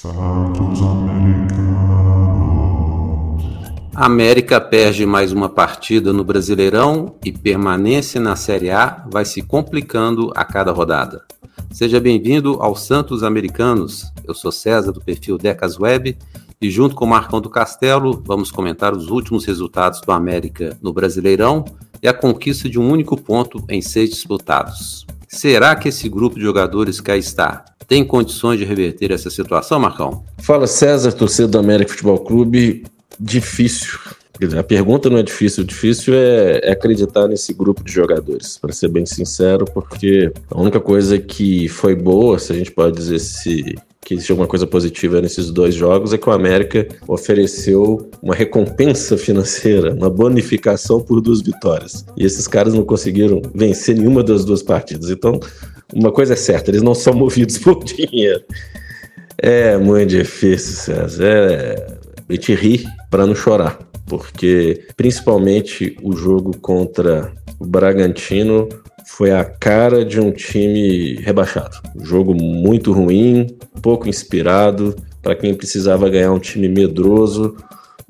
Santos Americanos. América perde mais uma partida no Brasileirão e permanência na Série A vai se complicando a cada rodada. Seja bem-vindo ao Santos Americanos. Eu sou César do perfil Decas Web e junto com o Marcão do Castelo vamos comentar os últimos resultados do América no Brasileirão e a conquista de um único ponto em seis disputados. Será que esse grupo de jogadores que aí está tem condições de reverter essa situação, Marcão? Fala César, torcedor do América Futebol Clube. Difícil. A pergunta não é difícil, o difícil é, é acreditar nesse grupo de jogadores, para ser bem sincero, porque a única coisa que foi boa, se a gente pode dizer se que existe alguma coisa positiva nesses dois jogos é que o América ofereceu uma recompensa financeira, uma bonificação por duas vitórias. E esses caras não conseguiram vencer nenhuma das duas partidas. Então, uma coisa é certa, eles não são movidos por dinheiro. É muito difícil, César. É... A gente ri para não chorar, porque principalmente o jogo contra o Bragantino foi a cara de um time rebaixado. Um jogo muito ruim, pouco inspirado, para quem precisava ganhar um time medroso.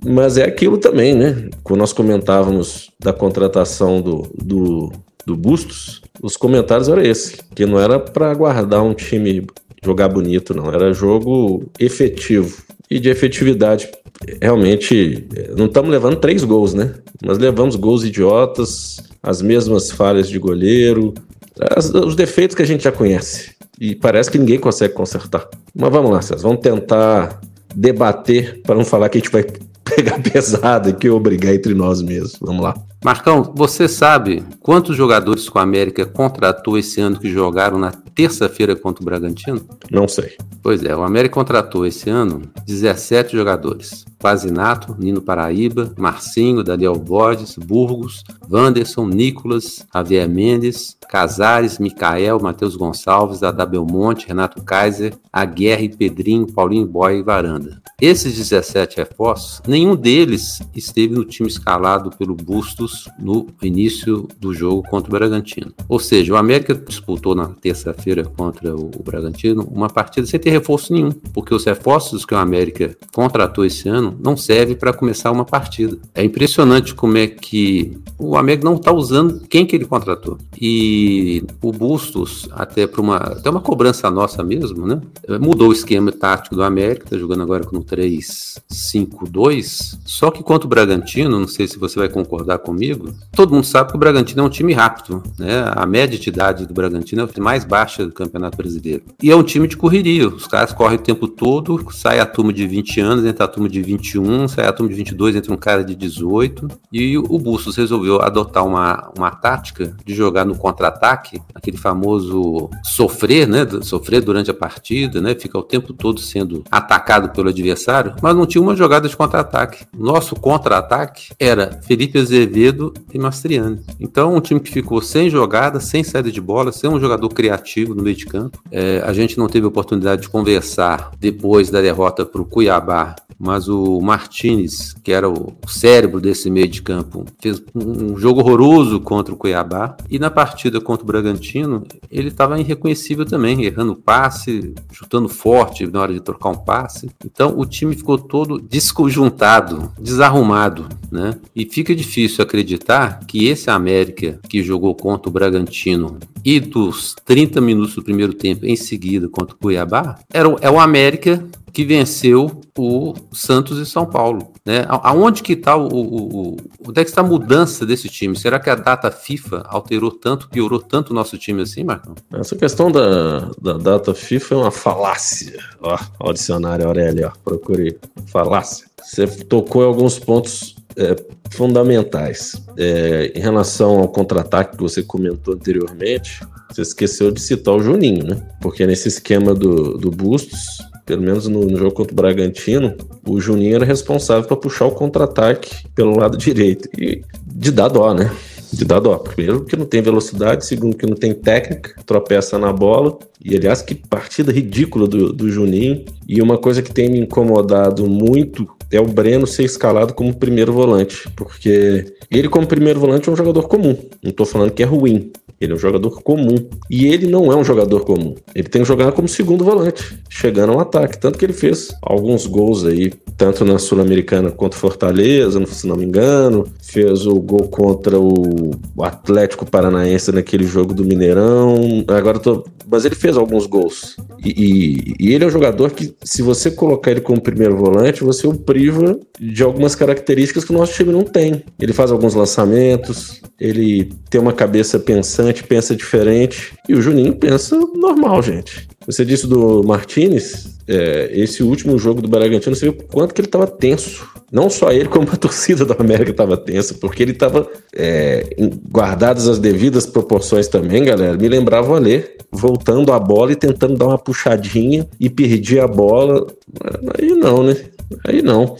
Mas é aquilo também, né? Quando nós comentávamos da contratação do, do, do Bustos, os comentários eram esse, que não era para guardar um time jogar bonito, não. Era jogo efetivo. E de efetividade, realmente, não estamos levando três gols, né? Mas levamos gols idiotas, as mesmas falhas de goleiro, as, os defeitos que a gente já conhece. E parece que ninguém consegue consertar. Mas vamos lá, César, vamos tentar debater para não falar que a gente vai pegar pesado aqui ou brigar entre nós mesmos. Vamos lá. Marcão, você sabe quantos jogadores com a América contratou esse ano que jogaram na terça-feira contra o Bragantino? Não sei. Pois é, o América contratou esse ano 17 jogadores. Quasinato, Nino Paraíba, Marcinho, Daniel Borges, Burgos, Wanderson, Nicolas, Javier Mendes, Casares, Micael, Matheus Gonçalves, Adá Belmonte, Renato Kaiser, Aguerre, Pedrinho, Paulinho Boy e Varanda. Esses 17 reforços, nenhum deles esteve no time escalado pelo Bustos no início do jogo contra o Bragantino. Ou seja, o América disputou na terça-feira contra o Bragantino uma partida sem ter reforço nenhum, porque os reforços que o América contratou esse ano não servem para começar uma partida. É impressionante como é que o América não está usando quem que ele contratou. E o Bustos, até para uma, até uma cobrança nossa mesmo, né? Mudou o esquema tático do América, está jogando agora com 3-5-2. Só que contra o Bragantino, não sei se você vai concordar comigo, todo mundo sabe que o Bragantino é um time rápido, né? A média de idade do Bragantino é a mais baixa do Campeonato Brasileiro. E é um time de correria. Os caras correm o tempo todo, sai a turma de 20 anos, entra a turma de 21, sai a turma de 22, entra um cara de 18. E o Bustos resolveu adotar uma, uma tática de jogar no contra-ataque, aquele famoso sofrer, né? Sofrer durante a partida, né? Fica o tempo todo sendo atacado pelo adversário, mas não tinha uma jogada de contra-ataque. Nosso contra-ataque era Felipe Azevedo e Mastriani. Então, um time que ficou sem jogada, sem saída de bola, sem um jogador criativo no meio de campo. É, a gente não teve oportunidade de conversar depois da derrota para o Cuiabá mas o Martinez, que era o cérebro desse meio de campo, fez um jogo horroroso contra o Cuiabá. E na partida contra o Bragantino, ele estava irreconhecível também, errando passe, chutando forte na hora de trocar um passe. Então o time ficou todo desconjuntado, desarrumado, né? E fica difícil acreditar que esse América que jogou contra o Bragantino e dos 30 minutos do primeiro tempo em seguida contra o Cuiabá, era, é o América que venceu o Santos e São Paulo. Né? Aonde que está o, o, o, onde é que está a mudança desse time? Será que a data FIFA alterou tanto, piorou tanto o nosso time assim, Marcão? Essa questão da, da data FIFA é uma falácia. Ó, ó o dicionário Aurélio, ó, procurei. Falácia. Você tocou em alguns pontos é, fundamentais. É, em relação ao contra-ataque que você comentou anteriormente, você esqueceu de citar o Juninho, né? Porque nesse esquema do, do Bustos, pelo menos no, no, jogo contra o Bragantino, o Juninho era responsável para puxar o contra-ataque pelo lado direito. E de dar dó, né? De dar dó. Primeiro, que não tem velocidade, segundo, que não tem técnica, tropeça na bola. E aliás, que partida ridícula do, do Juninho. E uma coisa que tem me incomodado muito é o Breno ser escalado como primeiro volante, porque ele, como primeiro volante, é um jogador comum. Não estou falando que é ruim. Ele é um jogador comum. E ele não é um jogador comum. Ele tem que jogar como segundo volante, chegando ao ataque. Tanto que ele fez alguns gols aí, tanto na Sul-Americana quanto Fortaleza, se não me engano. Fez o gol contra o Atlético Paranaense naquele jogo do Mineirão. Agora tô. Mas ele fez alguns gols. E, e, e ele é um jogador que, se você colocar ele como primeiro volante, você o priva de algumas características que o nosso time não tem. Ele faz alguns lançamentos, ele tem uma cabeça pensante, pensa diferente. E o Juninho pensa normal, gente. Você disse do Martinez, é, esse último jogo do Bragantino, você viu quanto que ele estava tenso. Não só ele, como a torcida do América estava tensa, porque ele estava é, guardadas as devidas proporções também, galera. Me lembrava o Alê, voltando a bola e tentando dar uma puxadinha e perdia a bola. Aí não, né? Aí não.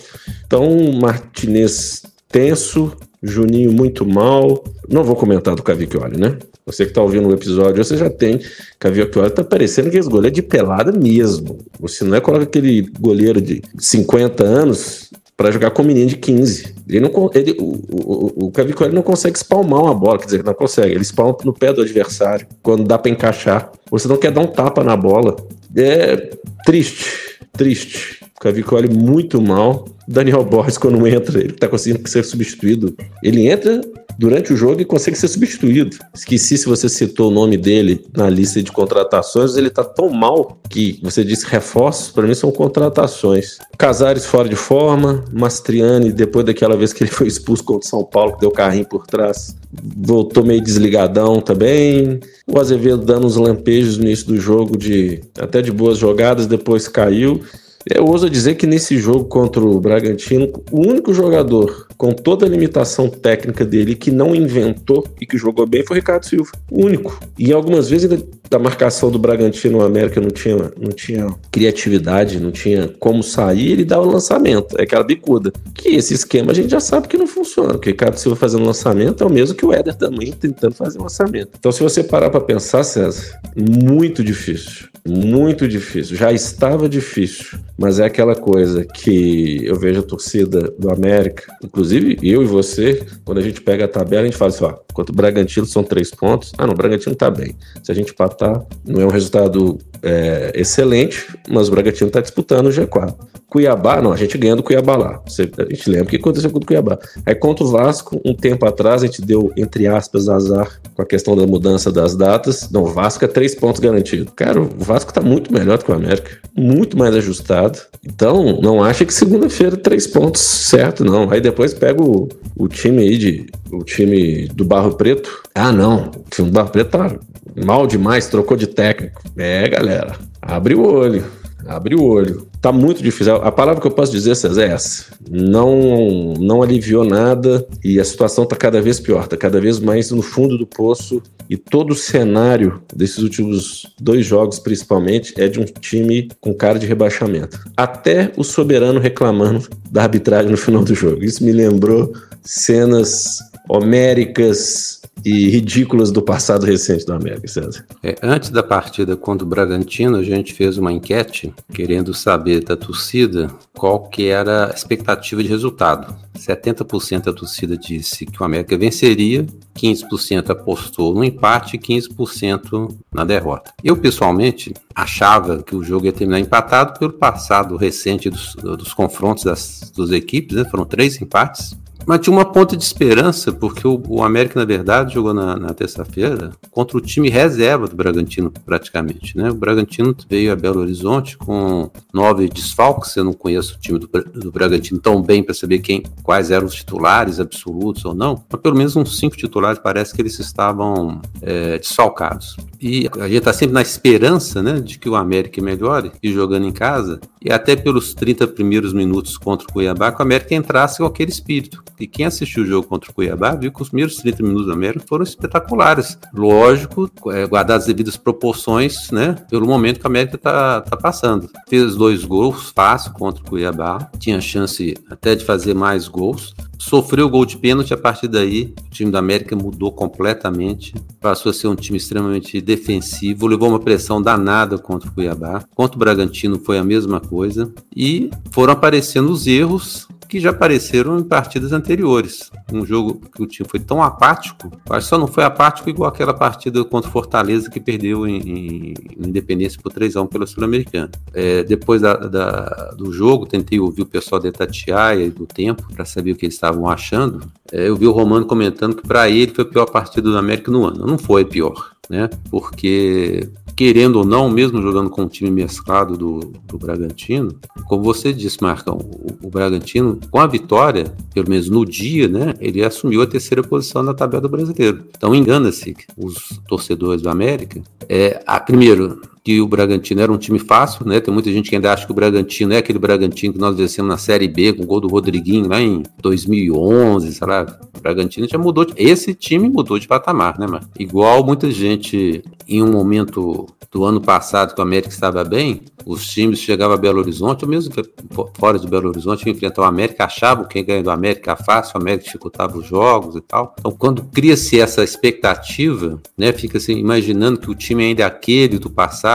Então, Martinez tenso, Juninho muito mal. Não vou comentar do Cavicchioli, né? Você que está ouvindo o episódio, você já tem. Cavicchioli tá parecendo que esse goleiro é de pelada mesmo. Você não é coloca aquele goleiro de 50 anos para jogar com um menino de 15. Ele não, ele, o, o, o Cavicchioli não consegue espalmar uma bola, quer dizer, não consegue. Ele espalma no pé do adversário, quando dá para encaixar. Você não quer dar um tapa na bola. É triste, triste. Cavicchioli muito mal. Daniel Borges, quando entra, ele tá conseguindo ser substituído. Ele entra durante o jogo e consegue ser substituído. Esqueci se você citou o nome dele na lista de contratações, ele tá tão mal que você disse reforços, para mim são contratações. Casares fora de forma, Mastriani, depois daquela vez que ele foi expulso contra o São Paulo, que deu carrinho por trás, voltou meio desligadão também. O Azevedo dando uns lampejos no início do jogo de até de boas jogadas, depois caiu. Eu ouso dizer que nesse jogo contra o Bragantino, o único jogador com toda a limitação técnica dele que não inventou e que jogou bem foi o Ricardo Silva. O único. E algumas vezes da marcação do Bragantino no América não tinha, não tinha criatividade, não tinha como sair, ele dava o lançamento. É aquela bicuda. Que esse esquema a gente já sabe que não funciona. O Ricardo Silva fazendo lançamento é o mesmo que o Éder também tentando fazer lançamento. Então, se você parar para pensar, César, muito difícil. Muito difícil. Já estava difícil. Mas é aquela coisa que eu vejo a torcida do América, inclusive eu e você, quando a gente pega a tabela, a gente fala assim: ó, enquanto o Bragantino são três pontos. Ah, não, o Bragantino tá bem. Se a gente empatar, não é um resultado é, excelente, mas o Bragantino está disputando o G4. Cuiabá, não, a gente ganha do Cuiabá lá. Você, a gente lembra o que aconteceu com o Cuiabá. Aí contra o Vasco, um tempo atrás, a gente deu, entre aspas, azar com a questão da mudança das datas. Não, o Vasco é três pontos garantidos. Cara, o Vasco está muito melhor do que o América. Muito mais ajustado. Então, não acha que segunda-feira três pontos certo, não. Aí depois pega o, o time aí de. O time do Barro Preto. Ah, não. O time do Barro Preto tá mal demais, trocou de técnico. É, galera, abre o olho. Abre o olho. Tá muito difícil. A palavra que eu posso dizer, César, é essa. Não, não aliviou nada e a situação tá cada vez pior, tá cada vez mais no fundo do poço. E todo o cenário desses últimos dois jogos, principalmente, é de um time com cara de rebaixamento. Até o soberano reclamando da arbitragem no final do jogo. Isso me lembrou cenas homéricas e ridículas do passado recente do América, César. É, antes da partida contra o Bragantino, a gente fez uma enquete querendo saber da torcida qual que era a expectativa de resultado. 70% da torcida disse que o América venceria, 15% apostou no empate e 15% na derrota. Eu, pessoalmente, achava que o jogo ia terminar empatado pelo passado recente dos, dos confrontos das duas equipes, né? foram três empates. Mas tinha uma ponta de esperança, porque o, o América, na verdade, jogou na, na terça-feira contra o time reserva do Bragantino, praticamente. Né? O Bragantino veio a Belo Horizonte com nove desfalques. Eu não conheço o time do, do Bragantino tão bem para saber quem, quais eram os titulares absolutos ou não, mas pelo menos uns cinco titulares parece que eles estavam é, desfalcados. E a gente está sempre na esperança né, de que o América melhore e jogando em casa, e até pelos 30 primeiros minutos contra o Cuiabá, que o América entrasse com aquele espírito. E quem assistiu o jogo contra o Cuiabá viu que os primeiros 30 minutos do América foram espetaculares. Lógico, é, guardar as devidas proporções, né? Pelo momento que a América está tá passando. Fez dois gols fácil contra o Cuiabá, tinha chance até de fazer mais gols. sofreu o gol de pênalti. A partir daí, o time da América mudou completamente. Passou a ser um time extremamente defensivo, levou uma pressão danada contra o Cuiabá. Contra o Bragantino foi a mesma coisa. E foram aparecendo os erros que já apareceram em partidas anteriores. Um jogo que o time foi tão apático, que só não foi apático igual aquela partida contra o Fortaleza que perdeu em, em Independência por 3x1 pela Sul-Americana. É, depois da, da, do jogo, tentei ouvir o pessoal da Tatiaia e do Tempo para saber o que eles estavam achando. É, eu vi o Romano comentando que para ele foi a pior partida do América no ano. Não foi pior, né? Porque querendo ou não, mesmo jogando com o time mesclado do, do Bragantino, como você disse, Marcão, o, o, Bragantino, com a vitória, pelo menos no dia, né, ele assumiu a terceira posição na tabela do brasileiro. Então engana-se os torcedores do América. É, a, primeiro, que o Bragantino era um time fácil, né? Tem muita gente que ainda acha que o Bragantino é aquele Bragantino que nós vencemos na Série B com o gol do Rodriguinho lá em 2011, sei lá. O Bragantino já mudou. De... Esse time mudou de patamar, né, mano? Igual muita gente em um momento do ano passado que o América estava bem, os times chegavam a Belo Horizonte, ou mesmo fora de Belo Horizonte, enfrentar o América, achavam quem ganha do América fácil, o América dificultava os jogos e tal. Então, quando cria-se essa expectativa, né, fica assim, imaginando que o time ainda é aquele do passado,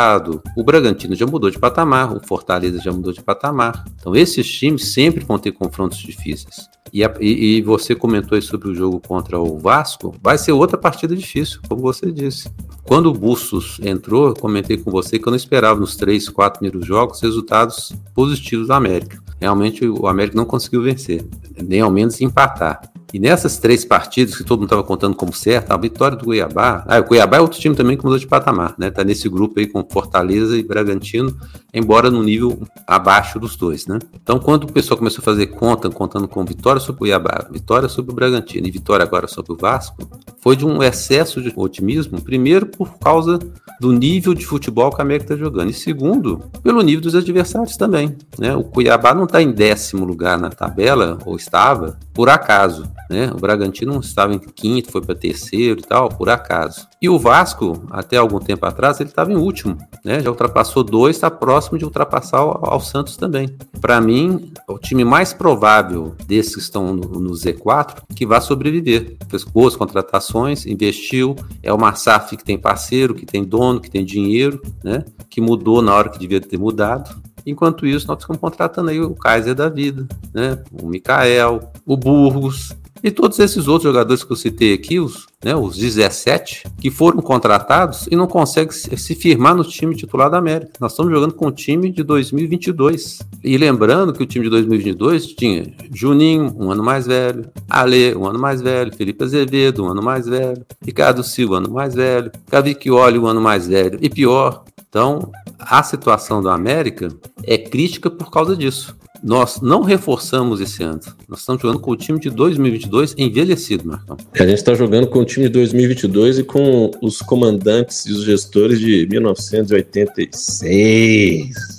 o Bragantino já mudou de patamar, o Fortaleza já mudou de patamar. Então, esses times sempre vão ter confrontos difíceis. E, a, e, e, você comentou sobre o jogo contra o Vasco, vai ser outra partida difícil, como você disse. Quando o Bustos entrou, comentei com você que eu não esperava nos três, quatro primeiros jogos resultados positivos do América. Realmente o América não conseguiu vencer, nem ao menos empatar. E nessas três partidas que todo mundo estava contando como certo, a vitória do Cuiabá. Ah, o Cuiabá é outro time também que mudou de patamar, né? Tá nesse grupo aí com Fortaleza e Bragantino, embora no nível abaixo dos dois, né? Então, quando o pessoal começou a fazer conta, contando com vitória sobre o Cuiabá, vitória sobre o Bragantino e vitória agora sobre o Vasco, foi de um excesso de otimismo, primeiro por causa do nível de futebol que a América está jogando, e segundo, pelo nível dos adversários também, né? O Cuiabá não está em décimo lugar na tabela, ou estava, por acaso. Né? O Bragantino estava em quinto, foi para terceiro e tal, por acaso. E o Vasco, até algum tempo atrás, ele estava em último, né? Já ultrapassou dois, está próximo de ultrapassar ao Santos também. Para mim, o time mais provável desses que estão no, no, Z4 que vai sobreviver. Fez boas contratações, investiu, é o Massaf que tem parceiro, que tem dono, que tem dinheiro, né? Que mudou na hora que devia ter mudado. Enquanto isso, nós ficamos contratando aí o Kaiser da vida, né? O Mikael, o Burgos, e todos esses outros jogadores que eu citei aqui, os, né, os 17, que foram contratados e não conseguem se firmar no time titular da América. Nós estamos jogando com o time de 2022. E lembrando que o time de 2022 tinha Juninho, um ano mais velho, Ale, um ano mais velho, Felipe Azevedo, um ano mais velho, Ricardo Silva, um ano mais velho, Cavicchioli, um ano mais velho. E pior, então, a situação da América é crítica por causa disso nós não reforçamos esse ano. Nós estamos jogando com o time de 2022 envelhecido, Marcão. A gente está jogando com o time de 2022 e com os comandantes e os gestores de 1986.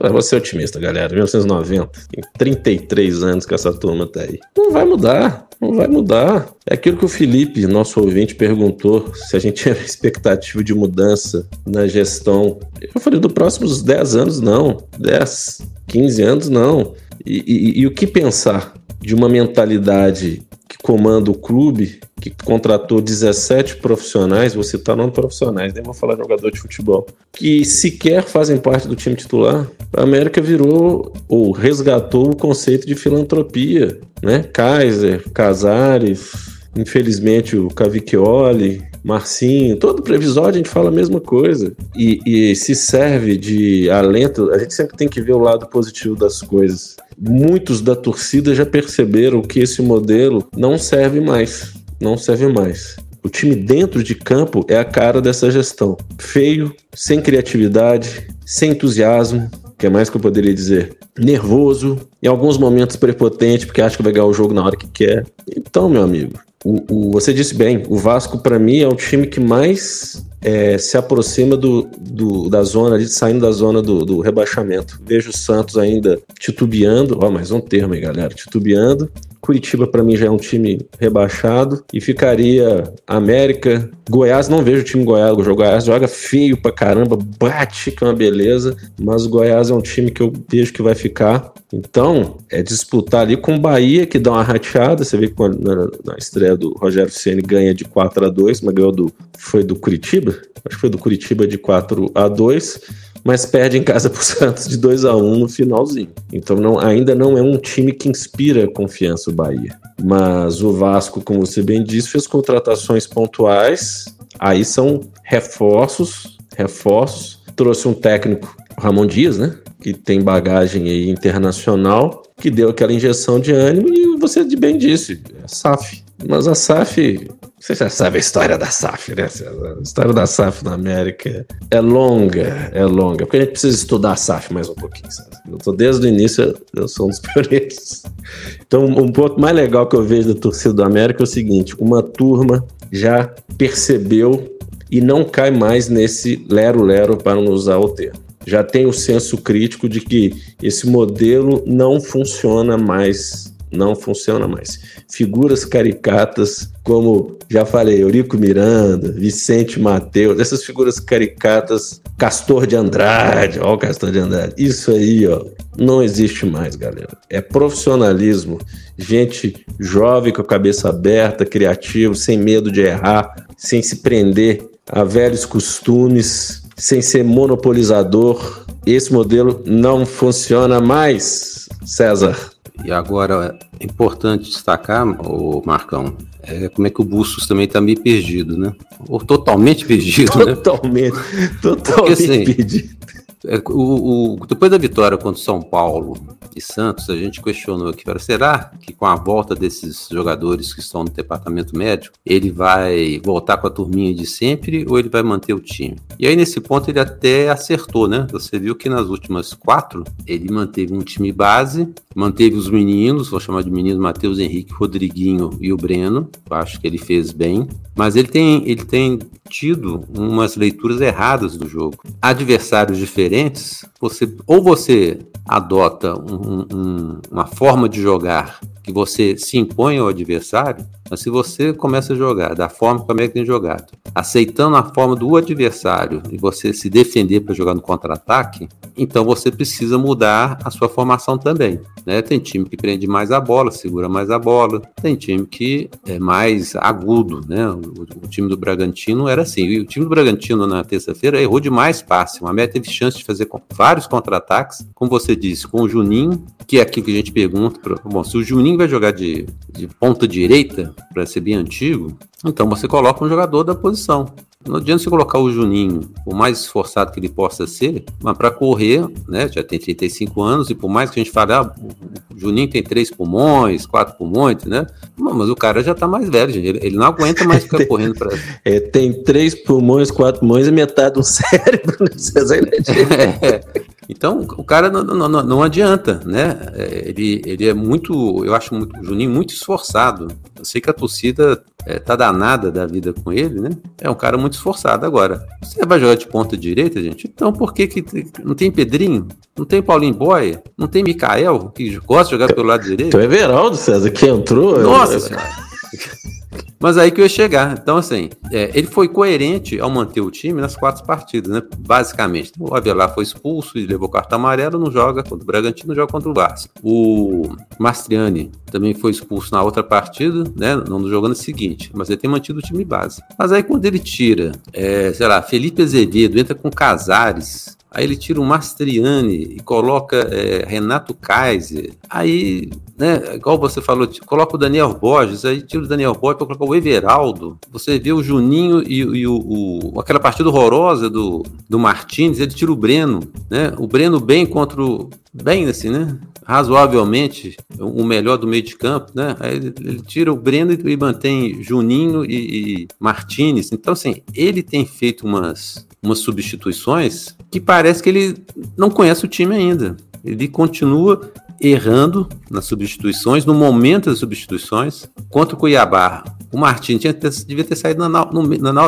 Eu vou ser otimista, galera. 1990. Tem 33 anos que essa turma tá aí. Não vai mudar. Não vai mudar. É aquilo que o Felipe, nosso ouvinte, perguntou se a gente tinha expectativa de mudança na gestão. Eu falei, dos próximos 10 anos, não. 10, 15 anos, não. E, e, e o que pensar de uma mentalidade que comanda o clube, que contratou 17 profissionais, vou citar não profissionais, nem vou falar jogador de futebol, que sequer fazem parte do time titular. A América virou ou resgatou o conceito de filantropia, né? Kaiser, Casares, infelizmente o Cavicchioli, Marcinho, todo previsório a gente fala a mesma coisa. E, e, se serve de alento, a gente sempre tem que ver o lado positivo das coisas. Muitos da torcida já perceberam que esse modelo não serve mais. Não serve mais. O time dentro de campo é a cara dessa gestão. Feio, sem criatividade, sem entusiasmo, que é mais que eu poderia dizer, nervoso, em alguns momentos prepotente, porque acha que vai ganhar o jogo na hora que quer. Então, meu amigo, o, o, você disse bem, o Vasco, para mim, é o time que mais é, se aproxima do, do, da zona, ali, saindo da zona do, do rebaixamento. Vejo o Santos ainda titubeando, ó, mais um termo aí, galera, titubeando, Curitiba para mim já é um time rebaixado e ficaria América, Goiás, não vejo o time Goiás, o Goiás joga feio pra caramba, bate que é uma beleza, mas o Goiás é um time que eu vejo que vai ficar. Então, é disputar ali com o Bahia, que dá uma rateada. Você vê que na, na estreia do Rogério Ceni ganha de 4 a 2 mas ganhou do. Foi do Curitiba? Acho que foi do Curitiba de 4 a 2 mas perde em casa para o Santos de 2 a 1 no finalzinho. Então não, ainda não é um time que inspira confiança o Bahia. Mas o Vasco, como você bem disse, fez contratações pontuais. Aí são reforços, reforços. Trouxe um técnico, Ramon Dias, né? Que tem bagagem aí internacional, que deu aquela injeção de ânimo e você bem disse, é SAF. Mas a SAF você já sabe a história da SAF, né? A história da SAF na América é longa, é longa. Porque a gente precisa estudar a SAF mais um pouquinho. Sabe? Eu tô desde o início, eu sou um dos pioneiros. Então, um ponto mais legal que eu vejo da torcida do América é o seguinte: uma turma já percebeu e não cai mais nesse lero-lero, para não usar o termo. Já tem o senso crítico de que esse modelo não funciona mais não funciona mais. Figuras caricatas, como já falei, Eurico Miranda, Vicente Mateus, essas figuras caricatas, Castor de Andrade, ó o Castor de Andrade, isso aí, ó, não existe mais, galera. É profissionalismo, gente jovem com a cabeça aberta, criativo, sem medo de errar, sem se prender a velhos costumes, sem ser monopolizador. Esse modelo não funciona mais, César. E agora, é importante destacar, o Marcão, é como é que o Bustos também está meio perdido, né? Ou totalmente perdido, totalmente, né? Totalmente, totalmente assim, perdido. É, o, o, depois da vitória contra São Paulo e Santos, a gente questionou aqui, será que com a volta desses jogadores que estão no departamento médico, ele vai voltar com a turminha de sempre ou ele vai manter o time? E aí nesse ponto ele até acertou, né? Você viu que nas últimas quatro ele manteve um time base, manteve os meninos, vou chamar de meninos, Matheus Henrique, Rodriguinho e o Breno, eu acho que ele fez bem, mas ele tem, ele tem tido umas leituras erradas do jogo. Adversários diferentes, você ou você adota um, um, uma forma de jogar que você se impõe ao adversário, mas se você começa a jogar da forma como é que tem jogado, aceitando a forma do adversário e você se defender para jogar no contra-ataque, então você precisa mudar a sua formação também. Né? Tem time que prende mais a bola, segura mais a bola, tem time que é mais agudo. Né? O, o time do Bragantino era assim. E o time do Bragantino na terça-feira errou demais passe. O América teve chance de fazer vários contra-ataques, como você disse, com o Juninho, que é aqui que a gente pergunta. Pra, bom, se o Juninho vai jogar de, de ponta direita, para ser bem antigo, então você coloca um jogador da posição. Não adianta você colocar o Juninho, o mais esforçado que ele possa ser, mas para correr, né? Já tem 35 anos, e por mais que a gente fale, ah, o Juninho tem três pulmões, quatro pulmões, né? Mas o cara já está mais velho, gente. Ele, ele, não aguenta mais ficar correndo para. É, tem três pulmões, quatro pulmões e metade do cérebro, né? é. Então, o cara não, não, não, adianta, né? É, ele, ele é muito, eu acho muito, o Juninho muito esforçado. Eu sei que a torcida é, tá danada da vida com ele, né? É um cara muito esforçado. Agora, você vai jogar de ponta direita, gente? Então por que, que não tem Pedrinho? Não tem Paulinho Boy? Não tem Mikael, que gosta de jogar pelo lado direito? Tem o Everaldo, César, que entrou. Nossa senhora. Mas aí que eu ia chegar. Então, assim, é, ele foi coerente ao manter o time nas quatro partidas, né? Basicamente. O Avelar foi expulso e levou carta amarela, não joga contra o Bragantino, joga contra o Vasco. O Mastriani também foi expulso na outra partida, né? Não jogando o seguinte, mas ele tem mantido o time base. Mas aí quando ele tira, é, sei lá, Felipe Azevedo, entra com Casares, Aí ele tira o Mastriani e coloca é, Renato Kaiser. Aí, né, igual você falou, coloca o Daniel Borges, aí tira o Daniel Borges para colocar o Everaldo. Você vê o Juninho e, e o, o, aquela partida horrorosa do, do Martins, ele tira o Breno, né? O Breno bem contra o. Bem assim, né? Razoavelmente o melhor do meio de campo, né? Aí ele, tira o Breno e, e mantém Juninho e, e Martins. Então, assim, ele tem feito umas, umas substituições que parece que ele não conhece o time ainda. Ele continua errando nas substituições, no momento das substituições. Contra o Cuiabá, o Martins tinha devia ter saído no,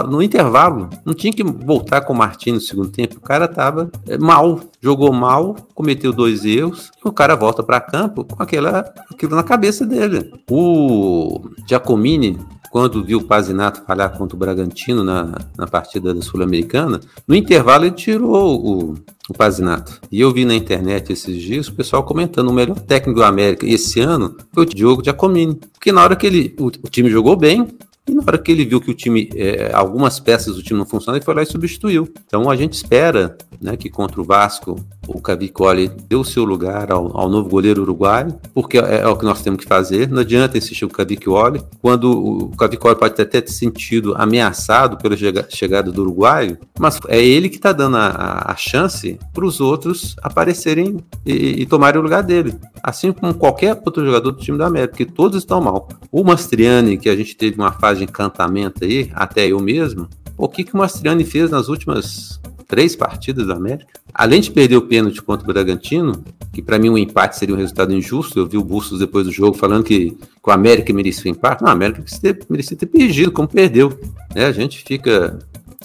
no, intervalo. Não tinha que voltar com o Martins no segundo tempo. O cara tava é, mal, jogou mal, cometeu dois erros. E o cara volta para campo com aquela, aquilo na cabeça dele. O Giacomini quando viu o Pazinato falhar contra o Bragantino na, na partida da Sul-Americana, no intervalo ele tirou o, o Pazinato. E eu vi na internet esses dias o pessoal comentando o melhor técnico do América esse ano foi o Diogo Giacomini. Porque na hora que ele, o, o time jogou bem, e na hora que ele viu que o time, é, algumas peças do time não funcionam, ele foi lá e substituiu. Então a gente espera né, que contra o Vasco o Cavicoli o seu lugar ao, ao novo goleiro uruguaio, porque é, é, o que nós temos que fazer. Não adianta insistir o Cavicoli, quando o Cavicoli pode até ter se sentido ameaçado pela chegada do uruguaio, mas é ele que está dando a, a chance para os outros aparecerem e, e tomarem o lugar dele. Assim como qualquer outro jogador do time da América, porque todos estão mal. O Mastriani, que a gente teve uma fase de encantamento aí, até eu mesmo, o que, que o Mastriani fez nas últimas três partidas da América. Além de perder o pênalti contra o Bragantino, que para mim um empate seria um resultado injusto, eu vi o Bustos depois do jogo falando que, que o América merecia o empate. Não, o América merecia ter, perdido, como perdeu. Né? A gente fica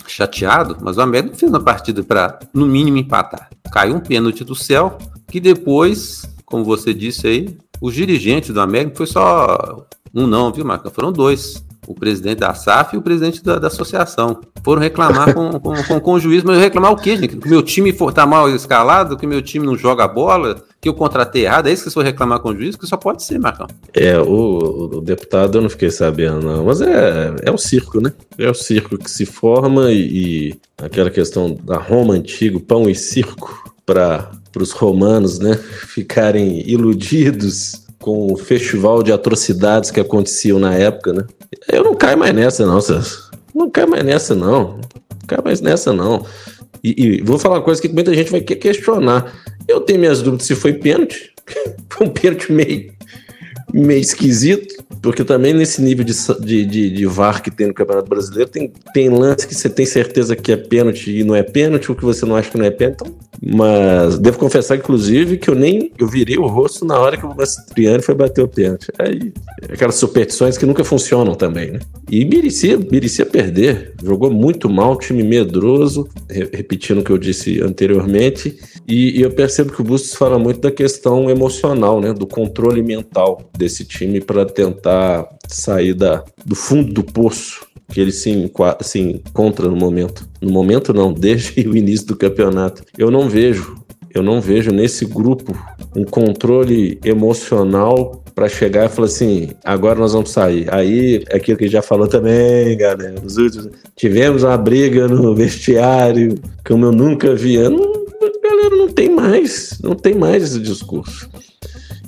chateado, mas o América fez uma partida para, no mínimo, empatar. Caiu um pênalti do céu, que depois, como você disse aí, os dirigentes do América foi só um não, viu, Marca? Foram dois o presidente da SAF e o presidente da, da associação. Foram reclamar com, com, com, com, o juiz, mas reclamar o quê, gente? Que meu time está mal escalado, que meu time não joga bola, que eu contratei errado. É isso que vocês foram reclamar com o juiz? Que só pode ser, Marcão. É, o, o, deputado eu não fiquei sabendo, não. Mas é, é o circo, né? É o circo que se forma e, e aquela questão da Roma antigo, pão e circo, para os romanos, né, ficarem iludidos com o festival de atrocidades que aconteciam na época, né? Eu não caio mais nessa, não, Celso. Não caio mais nessa, não. Não caio mais nessa, não. E, e, vou falar uma coisa que muita gente vai questionar. Eu tenho minhas dúvidas se foi pênalti. foi um pênalti meio, meio esquisito, porque também nesse nível de, de, de, de, VAR que tem no Campeonato Brasileiro, tem, tem lance que você tem certeza que é pênalti e não é pênalti, ou que você não acha que não é pênalti. Então, mas devo confessar, inclusive, que eu nem eu virei o rosto na hora que o Mastriani foi bater o pênalti. Aí, aquelas superstições que nunca funcionam também, né? E merecia, merecia perder. Jogou muito mal, time medroso, repetindo o que eu disse anteriormente. E, e eu percebo que o Bustos fala muito da questão emocional, né? Do controle mental desse time para tentar sair da, do fundo do poço que ele se, se encontra no momento. No momento não, desde o início do campeonato. Eu não vejo, eu não vejo nesse grupo um controle emocional para chegar e falar assim, agora nós vamos sair. Aí, é aquilo que já falou também, galera, nos últimos, tivemos uma briga no vestiário, como eu nunca vi. Não, galera, não tem mais, não tem mais esse discurso.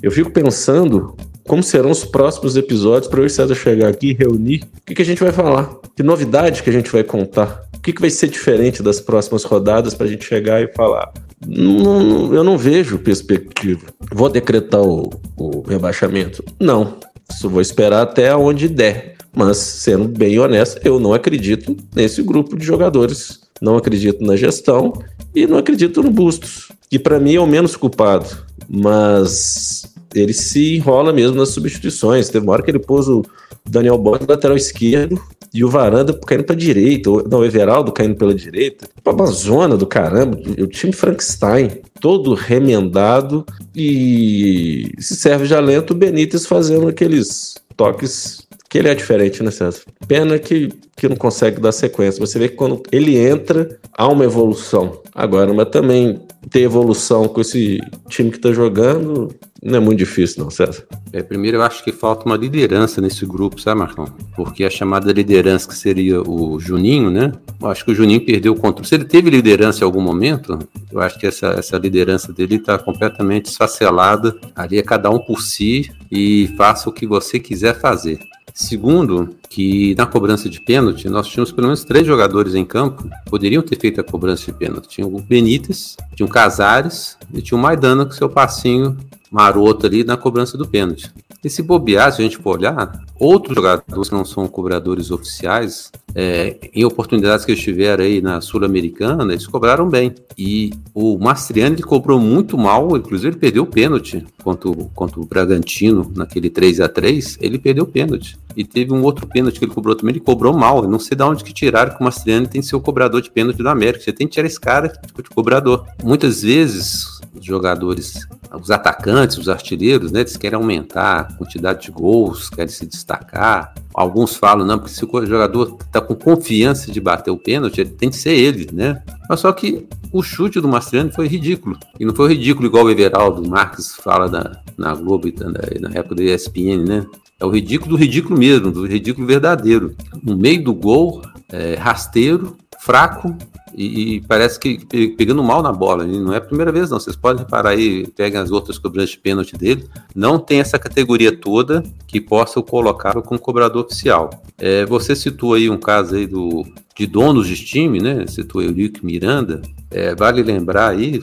Eu fico pensando como serão os próximos episódios para eu e César chegar aqui e reunir. O que, que, a gente vai falar? Que novidade que a gente vai contar? O que, que vai ser diferente das próximas rodadas para a gente chegar e falar? Não, eu não vejo perspectiva. Vou decretar o, o rebaixamento? Não. Só vou esperar até onde der. Mas, sendo bem honesto, eu não acredito nesse grupo de jogadores. Não acredito na gestão e não acredito no Bustos, que para mim é o menos culpado. Mas ele se enrola mesmo nas substituições. Teve uma hora que ele pôs o Daniel Borges lateral esquerdo e o Varanda caindo para direita, não, o Everaldo caindo pela direita. Uma zona do caramba, o time Frankenstein, todo remendado e se serve de alento o Benítez fazendo aqueles toques que ele é diferente, né, César? Pena que, que não consegue dar sequência. Você vê que quando ele entra, há uma evolução. Agora, mas também ter evolução com esse time que está jogando não é muito difícil, não, César. É, primeiro, eu acho que falta uma liderança nesse grupo, sabe, Marcão? Porque a chamada liderança, que seria o Juninho, né? Eu acho que o Juninho perdeu o controle. Se ele teve liderança em algum momento, eu acho que essa, essa liderança dele está completamente esfacelada. Ali é cada um por si e faça o que você quiser fazer. Segundo, que na cobrança de pênalti, nós tínhamos pelo menos três jogadores em campo que poderiam ter feito a cobrança de pênalti. Tinha o Benítez, tinha o Casares e tinha o Maidana com seu passinho maroto ali na cobrança do pênalti. E se bobear, se a gente for olhar, outros jogadores que não são cobradores oficiais, é, em oportunidades que eles tiveram aí na Sul-Americana, eles cobraram bem. E o Mastriani cobrou muito mal, inclusive ele perdeu o pênalti contra o, contra o Bragantino, naquele 3 a 3 ele perdeu o pênalti. E teve um outro pênalti que ele cobrou também, ele cobrou mal. Eu não sei de onde que tiraram que o Mastriani tem o cobrador de pênalti do América. Você tem que tirar esse cara de cobrador. Muitas vezes os jogadores, os atacantes, os artilheiros, né, eles querem aumentar a quantidade de gols, querem se destacar. Alguns falam, não, porque se o jogador está com confiança de bater o pênalti, tem que ser ele, né? Mas só que o chute do Mastriani foi ridículo. E não foi ridículo igual o Everaldo Marques fala na, na Globo, na, na época da ESPN, né? É o ridículo do ridículo mesmo, do ridículo verdadeiro. No meio do gol, é, rasteiro, fraco, e, e, parece que pegando mal na bola. Não é a primeira vez, não. Vocês podem reparar aí, peguem as outras cobranças de pênalti dele. Não tem essa categoria toda que possa colocá-lo como cobrador oficial. É, você citou aí um caso aí do, de donos de time, né? Citou aí o Lick Miranda. É, vale lembrar aí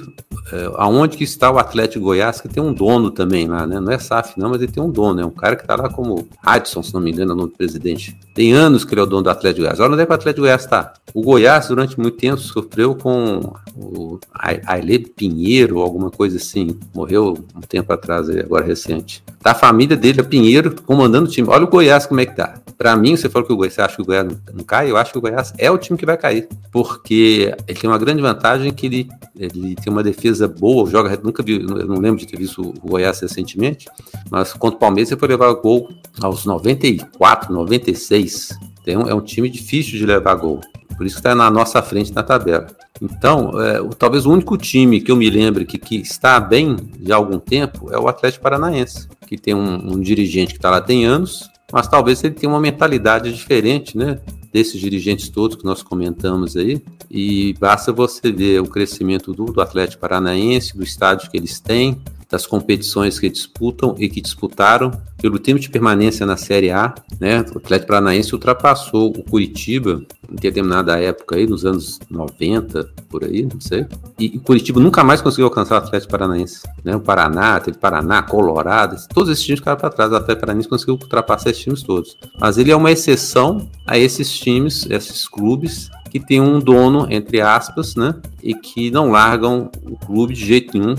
é, aonde que está o Atlético Goiás, que tem um dono também lá, né? Não é SAF, não, mas ele tem um dono, é um cara que está lá como Adson, se não me engano, é o nome do presidente. Tem anos que ele é o dono do Atlético Goiás. Olha onde é que o Atlético Goiás está. O Goiás, durante muito tempo, sofreu com o Aile Pinheiro, alguma coisa assim. Morreu um tempo atrás, agora recente. Tá a família dele, a Pinheiro, comandando o time. Olha o Goiás como é que tá. Para mim, você falou que o Goiás, você acha que o Goiás não cai? Eu acho que o Goiás é o time que vai cair. Porque ele tem uma grande vantagem que ele, ele tem uma defesa boa, joga, nunca vi, eu não lembro de ter visto o Goiás recentemente, mas contra o Palmeiras você foi levar gol aos 94, 96. Tem um, é um time difícil de levar gol. Por isso que está na nossa frente na tabela. Então, é, talvez o único time que eu me lembre que, que está bem de algum tempo é o Atlético Paranaense, que tem um, um dirigente que está lá tem anos, mas talvez ele tenha uma mentalidade diferente, né? Desses dirigentes todos que nós comentamos aí, e basta você ver o crescimento do, do Atlético Paranaense, do estádio que eles têm, das competições que disputam e que disputaram pelo tempo de permanência na Série A, né? O Atlético Paranaense ultrapassou o Curitiba em determinada época aí, nos anos 90, por aí, não sei. E o Curitiba nunca mais conseguiu alcançar o Atlético Paranaense, né? O Paraná, teve Paraná, Colorado, todos esses times ficaram para trás. O Atlético Paranaense conseguiu ultrapassar esses times todos. Mas ele é uma exceção a esses times, esses clubes que tem um dono, entre aspas, né? E que não largam o clube de jeito nenhum,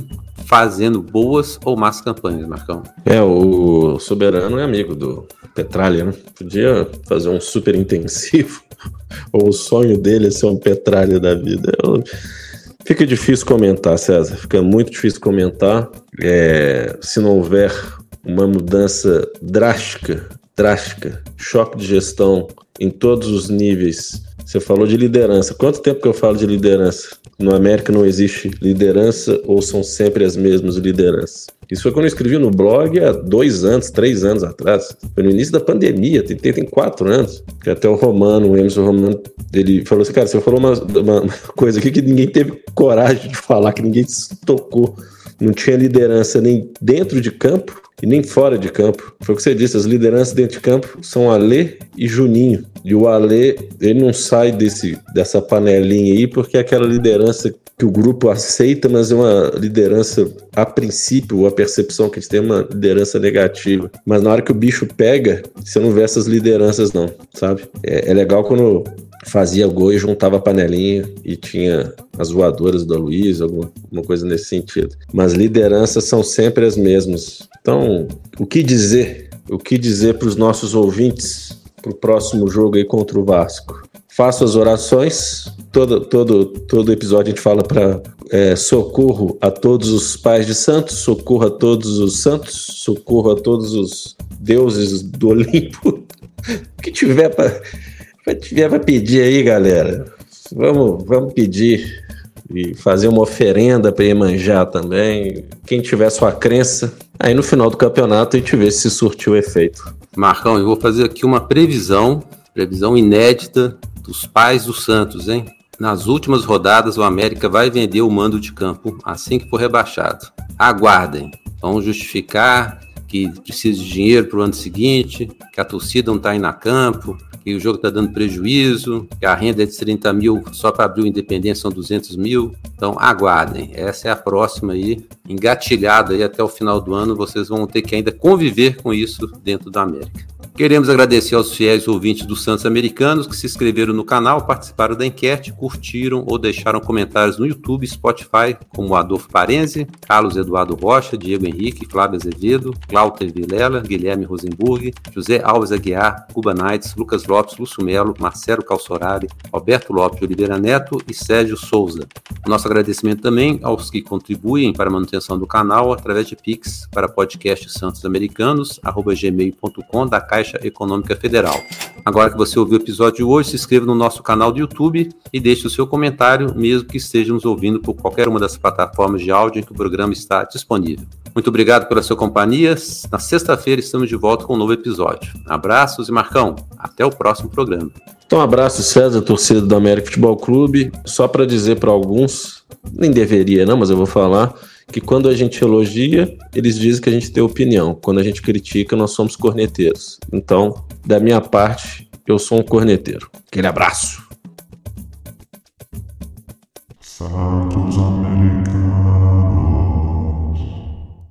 fazendo boas ou más campanhas, Marcão. É, o Soberano é amigo do Petralha, né? Podia fazer um super intensivo, ou o sonho dele é ser um Petralha da vida. Eu... Fica difícil comentar, César, fica muito difícil comentar. É, se não houver uma mudança drástica, drástica, choque de gestão em todos os níveis. Você falou de liderança. Quanto tempo que eu falo de liderança? No América não existe liderança ou são sempre as mesmas lideranças? Isso foi quando eu escrevi no blog há dois anos, três anos atrás. Foi no início da pandemia, tem, tem, tem quatro anos. Que até o Romano, o Emerson Romano, ele falou assim: cara, você falou uma, uma coisa aqui que ninguém teve coragem de falar, que ninguém se tocou. Não tinha liderança nem dentro de campo e nem fora de campo. Foi o que você disse, as lideranças dentro de campo são Alê e Juninho. E o Alê, ele não sai desse, dessa panelinha aí porque é aquela liderança que o grupo aceita, mas é uma liderança, a princípio, a percepção que eles têm é uma liderança negativa. Mas na hora que o bicho pega, você não vê essas lideranças não, sabe? É, é legal quando fazia gol e juntava a panelinha e tinha as voadoras do Luiz, alguma, alguma coisa nesse sentido. Mas lideranças são sempre as mesmas. Então, o que dizer? O que dizer para os nossos ouvintes para o próximo jogo aí contra o Vasco? Faço as orações. Todo, todo, todo episódio a gente fala para é, socorro a todos os pais de santos, socorro a todos os santos, socorro a todos os deuses do Olimpo. o que tiver para tiver para pedir aí, galera, vamos, vamos pedir e fazer uma oferenda para Iemanjá também. Quem tiver sua crença, aí no final do campeonato a gente vê se surtiu efeito. Marcão, eu vou fazer aqui uma previsão, previsão inédita dos pais do Santos, hein? Nas últimas rodadas, o América vai vender o mando de campo assim que for rebaixado. Aguardem. Vamos justificar que precisa de dinheiro para o ano seguinte, que a torcida não está indo a campo, que o jogo está dando prejuízo, que a renda é de 30 mil só para abrir o Independência são 200 mil. Então aguardem, essa é a próxima aí, engatilhada aí até o final do ano, vocês vão ter que ainda conviver com isso dentro da América. Queremos agradecer aos fiéis ouvintes dos Santos Americanos que se inscreveram no canal, participaram da enquete, curtiram ou deixaram comentários no YouTube, Spotify, como Adolfo Parenzi, Carlos Eduardo Rocha, Diego Henrique, Flávio Azevedo, Cláudio Vilela, Guilherme Rosenburg, José Alves Aguiar, Cuba Nights, Lucas Lopes, Lúcio Melo, Marcelo Calçorari, Alberto Lopes Oliveira Neto e Sérgio Souza. Nosso agradecimento também aos que contribuem para a manutenção do canal através de Pix para podcast Santos Americanos, gmail.com da Caixa Caixa Econômica Federal. Agora que você ouviu o episódio de hoje, se inscreva no nosso canal do YouTube e deixe o seu comentário, mesmo que esteja nos ouvindo por qualquer uma das plataformas de áudio em que o programa está disponível. Muito obrigado pela sua companhia. Na sexta-feira estamos de volta com um novo episódio. Abraços e Marcão, até o próximo programa. Então, um abraço, César, torcida do América Futebol Clube. Só para dizer para alguns, nem deveria, não, mas eu vou falar que quando a gente elogia, eles dizem que a gente tem opinião. Quando a gente critica, nós somos corneteiros. Então, da minha parte, eu sou um corneteiro. Aquele abraço. Santos.